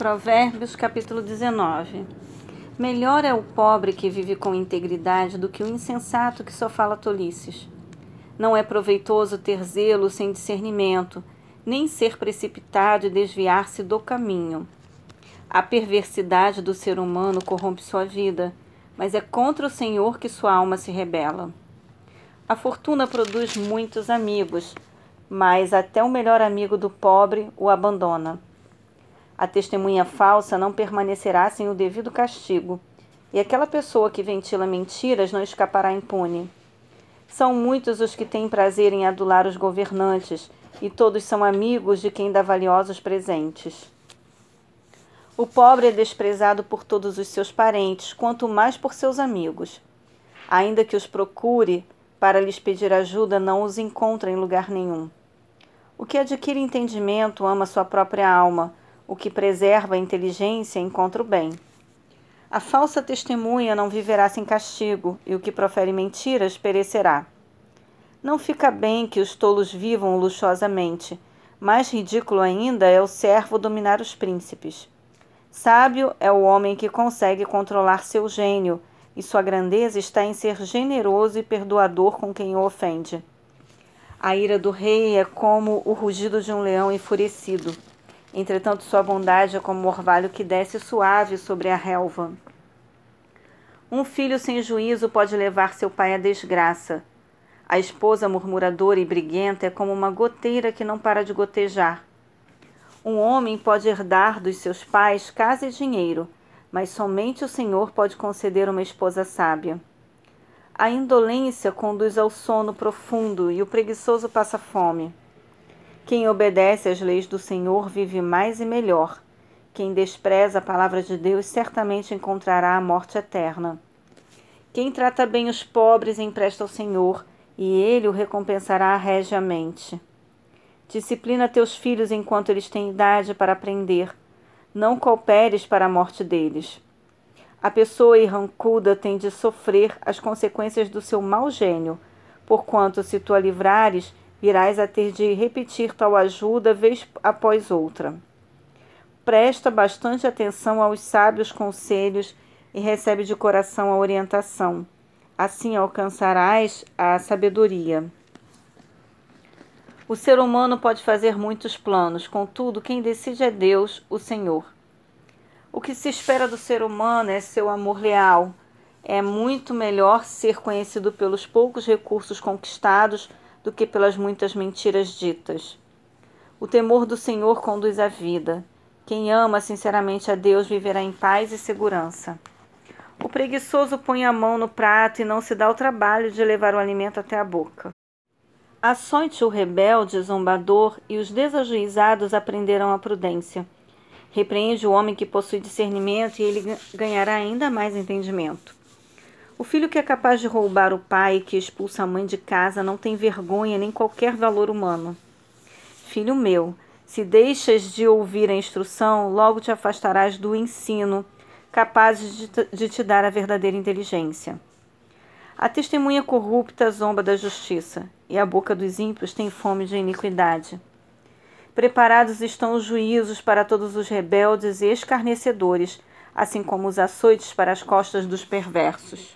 Provérbios capítulo 19 Melhor é o pobre que vive com integridade do que o insensato que só fala tolices. Não é proveitoso ter zelo sem discernimento, nem ser precipitado e desviar-se do caminho. A perversidade do ser humano corrompe sua vida, mas é contra o Senhor que sua alma se rebela. A fortuna produz muitos amigos, mas até o melhor amigo do pobre o abandona. A testemunha falsa não permanecerá sem o devido castigo, e aquela pessoa que ventila mentiras não escapará impune. São muitos os que têm prazer em adular os governantes, e todos são amigos de quem dá valiosos presentes. O pobre é desprezado por todos os seus parentes, quanto mais por seus amigos. Ainda que os procure para lhes pedir ajuda, não os encontra em lugar nenhum. O que adquire entendimento ama sua própria alma, o que preserva a inteligência encontra o bem. A falsa testemunha não viverá sem castigo, e o que profere mentiras perecerá. Não fica bem que os tolos vivam luxuosamente. Mais ridículo ainda é o servo dominar os príncipes. Sábio é o homem que consegue controlar seu gênio, e sua grandeza está em ser generoso e perdoador com quem o ofende. A ira do rei é como o rugido de um leão enfurecido. Entretanto, sua bondade é como o orvalho que desce suave sobre a relva. Um filho sem juízo pode levar seu pai à desgraça. A esposa murmuradora e briguenta é como uma goteira que não para de gotejar. Um homem pode herdar dos seus pais casa e dinheiro, mas somente o Senhor pode conceder uma esposa sábia. A indolência conduz ao sono profundo e o preguiçoso passa fome. Quem obedece às leis do Senhor vive mais e melhor. Quem despreza a palavra de Deus certamente encontrará a morte eterna. Quem trata bem os pobres empresta ao Senhor, e ele o recompensará regiamente. Disciplina teus filhos enquanto eles têm idade para aprender. Não cooperes para a morte deles. A pessoa irrancuda tem de sofrer as consequências do seu mau gênio, porquanto, se tu a livrares, virás a ter de repetir tal ajuda vez após outra. Presta bastante atenção aos sábios conselhos e recebe de coração a orientação. Assim alcançarás a sabedoria. O ser humano pode fazer muitos planos, contudo, quem decide é Deus, o Senhor. O que se espera do ser humano é seu amor leal. É muito melhor ser conhecido pelos poucos recursos conquistados do que pelas muitas mentiras ditas. O temor do Senhor conduz à vida. Quem ama sinceramente a Deus viverá em paz e segurança. O preguiçoso põe a mão no prato e não se dá o trabalho de levar o alimento até a boca. Açoite o rebelde, zombador, e os desajuizados aprenderão a prudência. Repreende o homem que possui discernimento e ele ganhará ainda mais entendimento. O filho que é capaz de roubar o pai que expulsa a mãe de casa não tem vergonha nem qualquer valor humano. Filho meu, se deixas de ouvir a instrução, logo te afastarás do ensino, capaz de, de te dar a verdadeira inteligência. A testemunha corrupta zomba da justiça, e a boca dos ímpios tem fome de iniquidade. Preparados estão os juízos para todos os rebeldes e escarnecedores, assim como os açoites para as costas dos perversos.